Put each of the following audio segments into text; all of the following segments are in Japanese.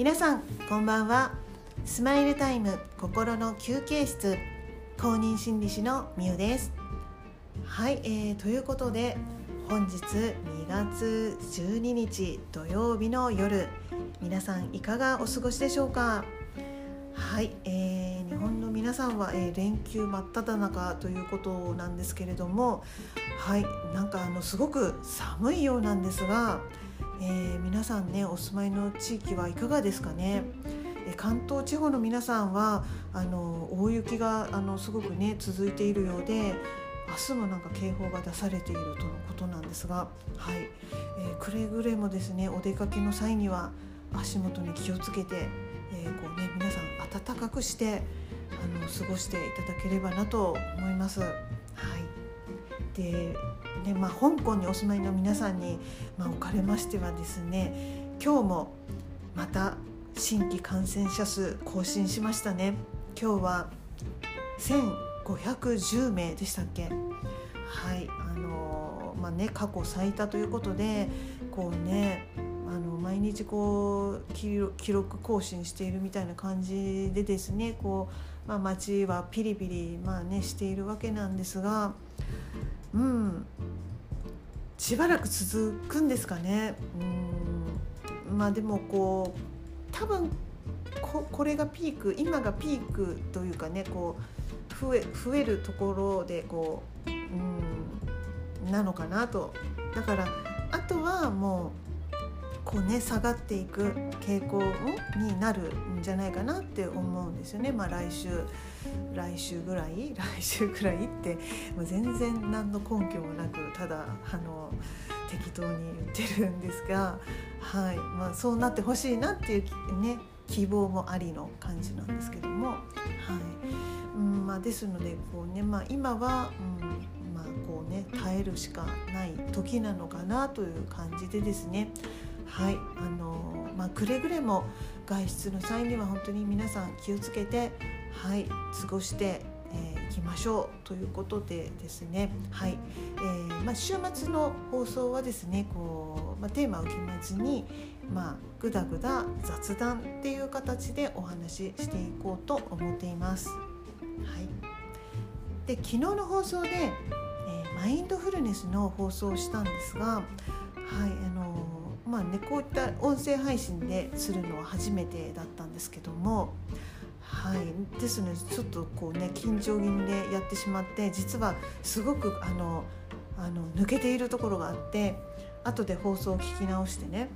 皆さんこんばんは。スマイルタイム心の休憩室公認心理師のみゆです。はい、えー、ということで本日2月12日土曜日の夜皆さんいかがお過ごしでしょうか？はい、えー、日本の皆さんは、えー、連休真っ只中ということなんですけれどもはいなんかあのすごく寒いようなんですが、えー、皆さんねお住まいの地域はいかがですかね？関東地方の皆さんはあの大雪があのすごくね続いているようで明日もなんか警報が出されているとのことなんですが、はいえー、くれぐれもですねお出かけの際には足元に気をつけて、えー、こうね、皆さん暖かくしてあの過ごしていただければなと思います。でまあ、香港にお住まいの皆さんに、まあ、おかれましてはですね今日もまた新規感染者数更新しましたね。今日は1510名でしたっけ？はいあのまあね過去最多ということでこうねあの毎日こう記録更新しているみたいな感じでですねこう、まあ、街はピリピリ、まあね、しているわけなんですがうん。しばらく続くんですかね。うん。まあでもこう多分ここれがピーク今がピークというかねこう増え増えるところでこううんなのかなと。だからあとはもうこうね下がっていく傾向になるんじゃないかなって思うんですよね。まあ、来週来週ぐらい 来週ぐらいってもう全然何の根拠もなくただあの適当に言ってるんですが、はい。まあ、そうなってほしいなっていうね希望もありの感じなんですけども、はい。うんまあ、ですのでこうね、まあ、今は、うんまあこうね、耐えるしかない時なのかなという感じでですね。はいあのまあ、くれぐれも外出の際には本当に皆さん気をつけて、はい、過ごしてえー、きましょうということでですね、はいえーまあ、週末の放送はですねこう、まあ、テーマを決めずに、まあ、ぐだぐだ雑談っていう形でお話ししていこうと思っています。はい、で昨日の放送で、えー、マインドフルネスの放送をしたんですが、はいあのまあね、こういった音声配信でするのは初めてだったんですけども。はいですのでちょっとこうね緊張気味でやってしまって実はすごくあのあの抜けているところがあって後で放送を聞き直してね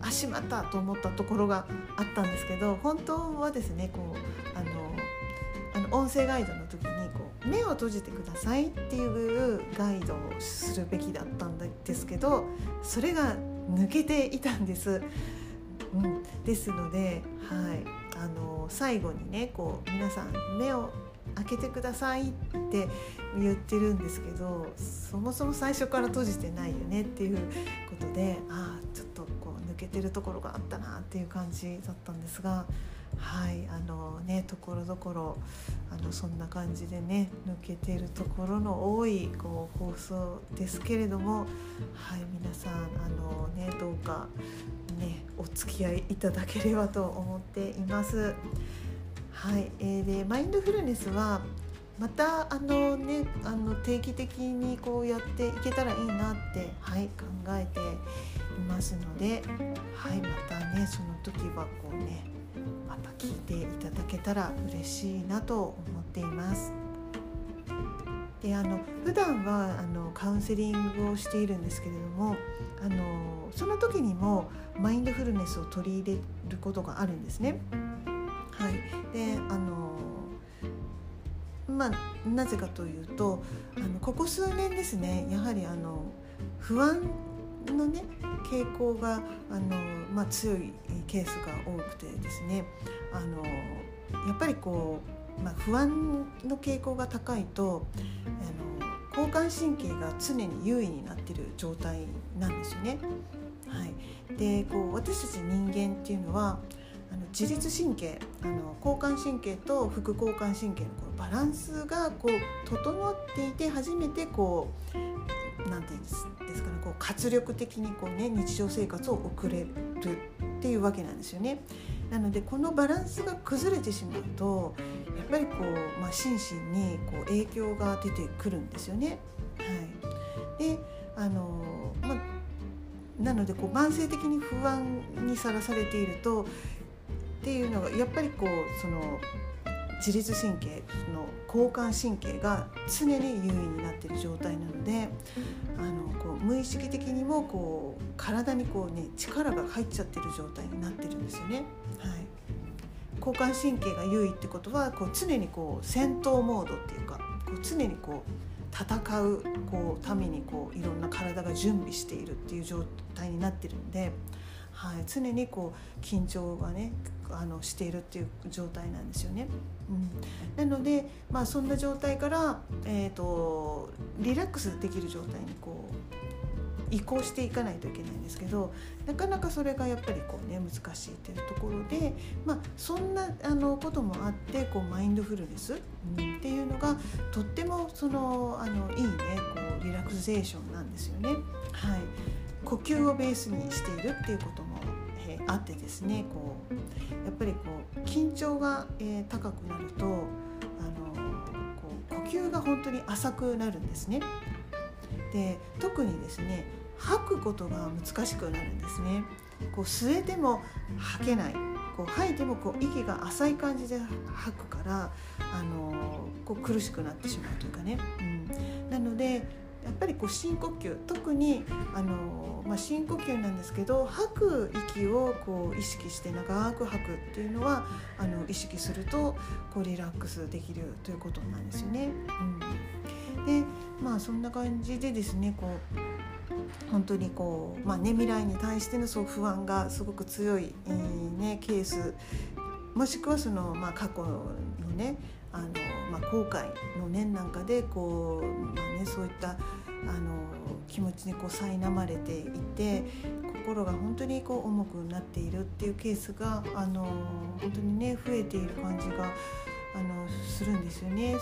あしまったと思ったところがあったんですけど本当はですねこうあのあの音声ガイドの時にこう目を閉じてくださいっていうガイドをするべきだったんですけどそれが抜けていたんです。うん、ですので、はい、あの最後にねこう皆さん目を開けてくださいって言ってるんですけどそもそも最初から閉じてないよねっていうことでああちょっとこう抜けてるところがあったなっていう感じだったんですがはいあのねところどころあのそんな感じでね抜けてるところの多いこう放送ですけれどもはい皆さんあのねどうかねお付き合いいただければと思っています。はい、えー、でマインドフルネスはまたあのねあの定期的にこうやっていけたらいいなってはい考えていますので、はいまたねその時はこうね聞いていただけたら嬉しいなと思っています。であの普段はあのカウンセリングをしているんですけれどもあのその時にもマインドフルネスを取り入れることがあるんですね。はい、であのまあなぜかというとあのここ数年ですねやはりあの不安のね傾向があの、まあ、強いケースが多くてですねあのやっぱりこう、まあ、不安の傾向が高いとあの交感神経が常に優位になっている状態なんですよね。はい、でこう私たち人間っていうのはあの自律神経あの交感神経と副交感神経のこのバランスがこう整っていて初めてこうなんていうんですですかねこう活力的にこう、ね、日常生活を送れるっていうわけなんですよね。なのでこのバランスが崩れてしまうとやっぱりこう、まあ、心身にこう影響が出てくるんですよね。はい、であの、まあ、なのでこう慢性的に不安にさらされているとっていうのがやっぱりこうその自律神経の交感神経が常に優位になっている状態なのであのこう無意識的にもこう体にこう、ね、力が入っちゃってる状態になってるんですよね。はい、交感神経が優位ってことはこう常にこう戦闘モードっていうかこう常にこう戦うこうためにこういろんな体が準備しているっていう状態になってるんで、はい、常にこう緊張がねあのしているっていう状態なんですよね。うん、なので、まあ、そんな状態から、えーと、リラックスできる状態にこう移行していかないといけないんですけどなかなかそれがやっぱりこう、ね、難しいというところで、まあ、そんなあのこともあってこうマインドフルネス、うん、っていうのがとってもそのあのいいねこうリラクゼーションなんですよね。はい、呼吸をベースにしているっていうことあってですねこうやっぱりこう緊張が、えー、高くなるとあのこう呼吸が本当に浅くなるんですね。で特にですね吐くことが難しくなるんですね。こう吸えても吐けないこう吐いてもこう息が浅い感じで吐くからあのこう苦しくなってしまうというかね。うん、なのでやっぱりこう深呼吸特にあの、まあ、深呼吸なんですけど吐く息をこう意識して長く吐くっていうのはあの意識するとこうリラックスできるということなんですよね。うん、でまあそんな感じでですねこう本当にこう、まあね、未来に対してのそう不安がすごく強い、えーね、ケースもしくはその、まあ、過去のねあの、まあ、後悔の念なんかでこう、まあね、そういったあの気持ちにこう苛まれていて心が本当にこう重くなっているっていうケースがあの本当にね増えている感じがあのするんですよね。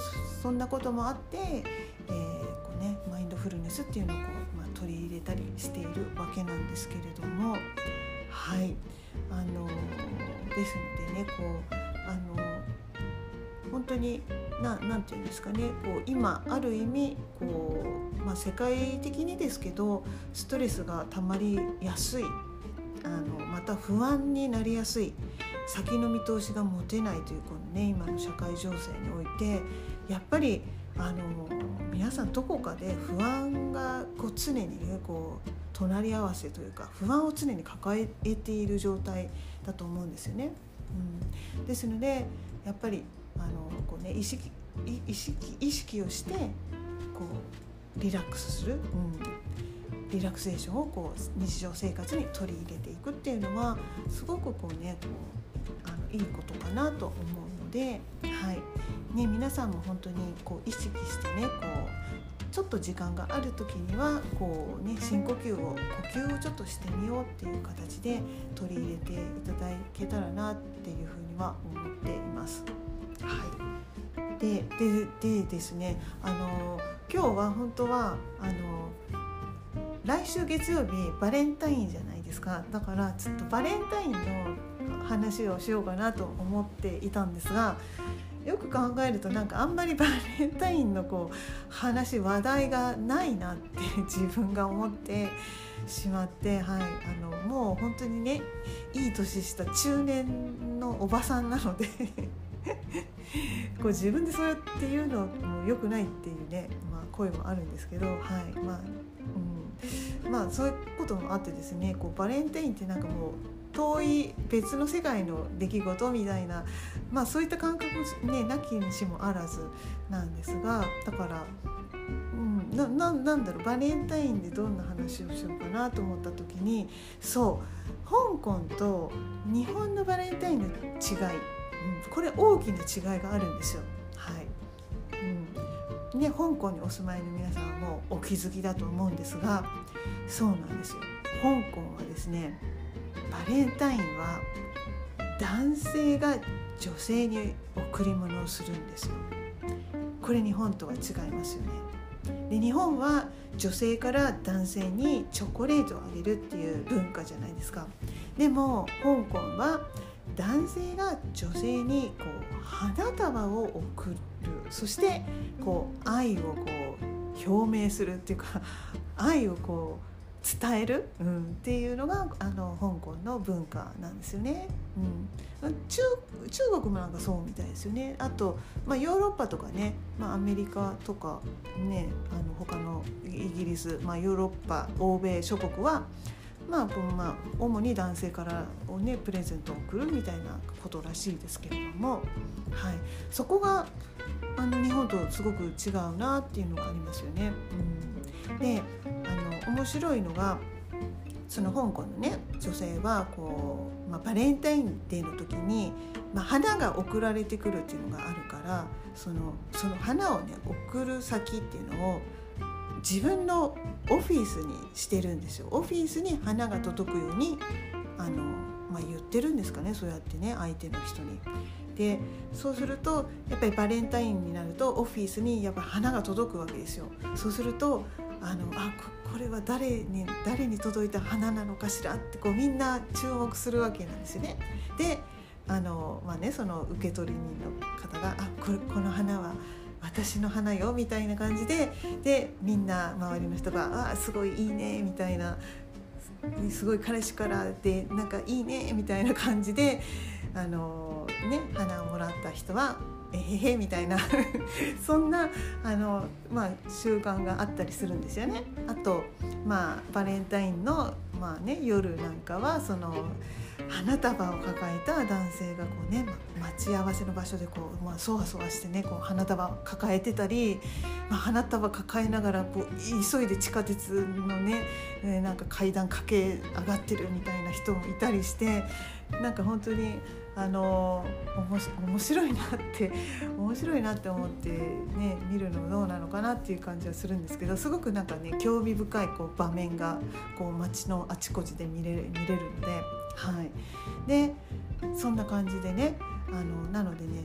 そんなこともあって、えーこうね、マインドフルネスっていうのをこう、まあ、取り入れたりしているわけなんですけれどもはいあのですのでねこうあの本当にななんていうんですかねこう今ある意味こう、まあ、世界的にですけどストレスがたまりやすいあのまた不安になりやすい先の見通しが持てないというこの、ね、今の社会情勢においてやっぱりあの皆さんどこかで不安がこう常にねこう隣り合わせというか不安を常に抱えている状態だと思うんですよね。うん、ですのでやっぱりあのこうね意識意識意識をしてこうリラックスする、うん、リラクゼーションをこう日常生活に取り入れていくっていうのはすごくこうねこうあのいいことかなと思うので、はいね、皆さんも本当にこう意識してねこうちょっと時間がある時にはこう、ね、深呼吸を呼吸をちょっとしてみようっていう形で取り入れていただけたらなっていうふうには思っています。はい、でででですねあの今日は本当はあの来週月曜日バレンタインじゃないですか。だからちょっとバレンタインの話をしようかなと思っていたんですがよく考えるとなんかあんまりバレンタインのこう話話題がないなって 自分が思ってしまって、はい、あのもう本当にねいい年した中年のおばさんなので こう自分でそうやって言うのも良くないっていうね、まあ、声もあるんですけど、はいまあうん、まあそういうこともあってですねこうバレンタインってなんかもう遠い別の世界の出来事みたいな、まあ、そういった感覚ねなきにしもあらずなんですがだから、うん、なななんだろうバレンタインでどんな話をしようかなと思った時にそう香港と日本のバレンタインの違いこれ大きな違いがあるんですよ。はい。うん。ね、香港にお住まいの皆さんもお気づきだと思うんですがそうなんですよ。香港はですねバレンタインは男性が女性に贈り物をするんですよ。これ日本とは違いますよね。で日本は女性から男性にチョコレートをあげるっていう文化じゃないですか。でも香港は男性が女性にこう花束を贈るそしてこう愛をこう表明するっていうか 愛をこう伝える、うん、っていうのがあの香港の文化なんですよね。うん、中中国もなんかそうみたいですよね。あと、まあ、ヨーロッパとかね、まあ、アメリカとかねあの他のイギリス、まあ、ヨーロッパ欧米諸国は、まあまあ、主に男性からを、ね、プレゼントを送るみたいなことらしいですけれども、はい、そこがあの日本とすごく違うなっていうのがありますよね。うん、であの面白いのがその香港のね女性はこう、まあ、バレンタインデーの時に、まあ、花が送られてくるっていうのがあるからそのその花をね送る先っていうのを自分のオフィスにしてるんですよオフィスに花が届くようにあの、まあ、言ってるんですかねそうやってね相手の人に。でそうするとやっぱりバレンタインになるとオフィスにやっぱ花が届くわけですよ。そうするとあのあこれは誰に誰に届いた花なのかしらってこうみんな注目するわけなんですよね。であのまあねその受け取り人の方が「あこれこの花は私の花よみたいな感じででみんな周りの人が「あすごいいいね」みたいなすごい彼氏からでなんかいいねみたいな感じであのね花をもらった人はえへへみたいな そんなあの、まあ、習慣があったりするんですよね。あと、まあ、バレンタインの、まあね、夜なんかはその花束を抱えた男性がこうね、待ち合わせの場所でこう、まあ、そわそわしてねこう花束を抱えてたり、まあ、花束抱えながらこう急いで地下鉄のね、え、なんか階段駆け上がってるみたいな人もいたりしてなんか本当にあの面白いなって 面白いなって思ってね見るのどうなのかなっていう感じはするんですけどすごくなんかね興味深いこう場面がこう街のあちこちで見れる見れるので、はい、でそんな感じでねあのなのでね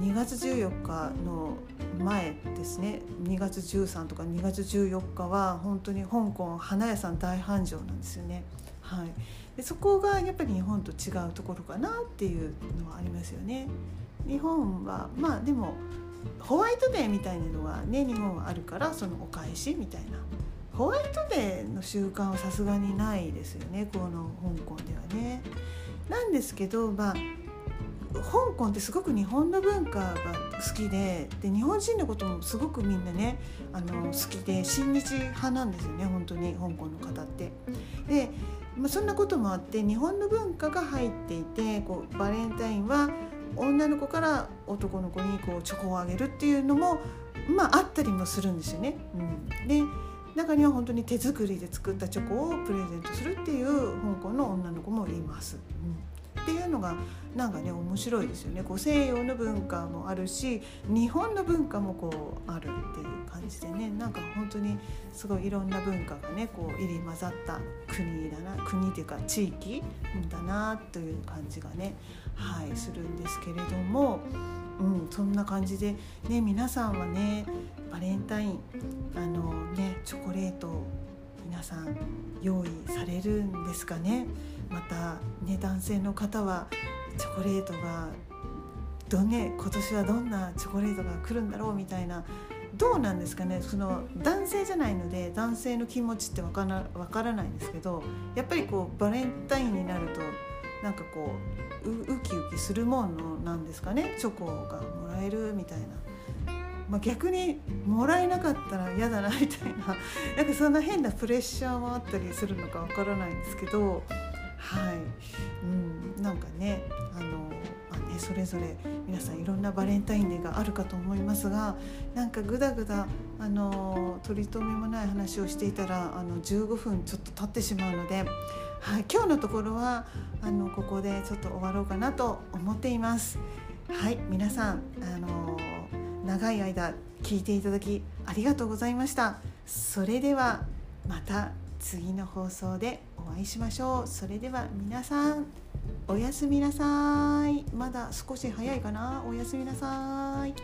2月14日の前ですね2月13とか2月14日は本当に香港花屋さん大繁盛なんですよね。はい、でそこがやっぱり日本と違うところかなっていうのはありますよね。日本はまあでもホワイトデーみたいなのがね日本はあるからそのお返しみたいなホワイトデーの習慣はさすがにないですよねこの香港ではね。なんですけどまあ香港ってすごく日本の文化が好きでで日本人のこともすごくみんなねあの好きで親日派なんですよね本当に香港の方って。でまあ、そんなこともあって日本の文化が入っていてこうバレンタインは女の子から男の子にこうチョコをあげるっていうのも、まあ、あったりもするんですよね。うん、で中には本当に手作りで作ったチョコをプレゼントするっていう香港の女の子もいます。うんっていうのがなんかね面白いですよねこう西洋の文化もあるし日本の文化もこうあるっていう感じでねなんか本当にすごいいろんな文化がねこう入り混ざった国だな国っていうか地域だなという感じがねはいするんですけれども。うん、そんな感じで、ね、皆さんはねバレンタインあの、ね、チョコレート皆さん用意されるんですかねまたね男性の方はチョコレートがどね今年はどんなチョコレートが来るんだろうみたいなどうなんですかねその男性じゃないので男性の気持ちってわからわからないんですけどやっぱりこうバレンタインになるとなんかこうウキウキするものなんですかねチョコがもらえるみたいな。まあ、逆にもらえなかったら嫌だなみたいななんかそんな変なプレッシャーもあったりするのかわからないんですけどはい、うん、なんかねあの、まあね、それぞれ皆さんいろんなバレンタインデーがあるかと思いますがなんかぐだぐだあの取り留めもない話をしていたらあの15分ちょっと経ってしまうので、はい、今日のところはあのここでちょっと終わろうかなと思っています。はい皆さんあの長い間聞いていただきありがとうございました。それではまた次の放送で。お会いしましょう。それでは皆さんおやすみなさい。まだ少し早いかな？おやすみなさい。